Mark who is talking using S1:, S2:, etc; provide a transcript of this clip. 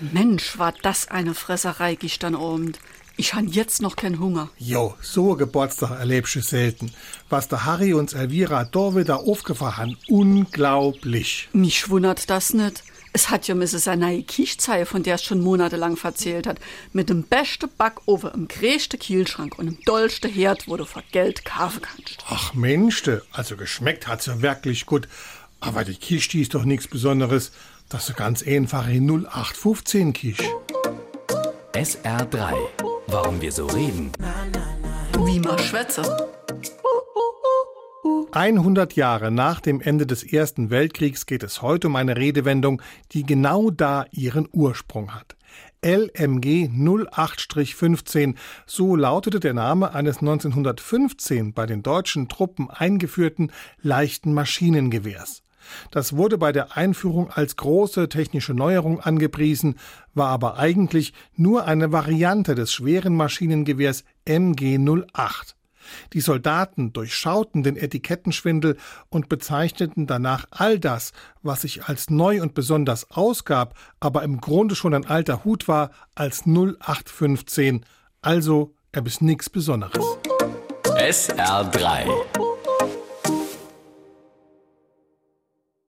S1: Mensch, war das eine Fresserei gestern Abend. Ich han jetzt noch keinen Hunger.
S2: Jo, so Geburtstag erlebst du selten. Was der Harry und Elvira da wieder aufgefahren haben, unglaublich.
S1: Mich wundert das nicht. Es hat ja Mrs. neue Kiechzeihe, von der es schon monatelang verzählt hat, mit dem beste Backofen, im größten Kielschrank und im dollste Herd, wo du vor Geld kaufen kannst.
S2: Ach Mensch, also geschmeckt hat's ja wirklich gut. Aber die Kisch, die ist doch nichts Besonderes. Das ist ganz einfach in 0815 Kisch.
S3: SR3. Warum wir so reden.
S1: Wie man schwätze.
S2: 100 Jahre nach dem Ende des Ersten Weltkriegs geht es heute um eine Redewendung, die genau da ihren Ursprung hat. LMG 08-15, so lautete der Name eines 1915 bei den deutschen Truppen eingeführten leichten Maschinengewehrs. Das wurde bei der Einführung als große technische Neuerung angepriesen, war aber eigentlich nur eine Variante des schweren Maschinengewehrs MG 08. Die Soldaten durchschauten den Etikettenschwindel und bezeichneten danach all das, was sich als neu und besonders ausgab, aber im Grunde schon ein alter Hut war, als 0815. Also, er bis nix Besonderes.
S3: SR3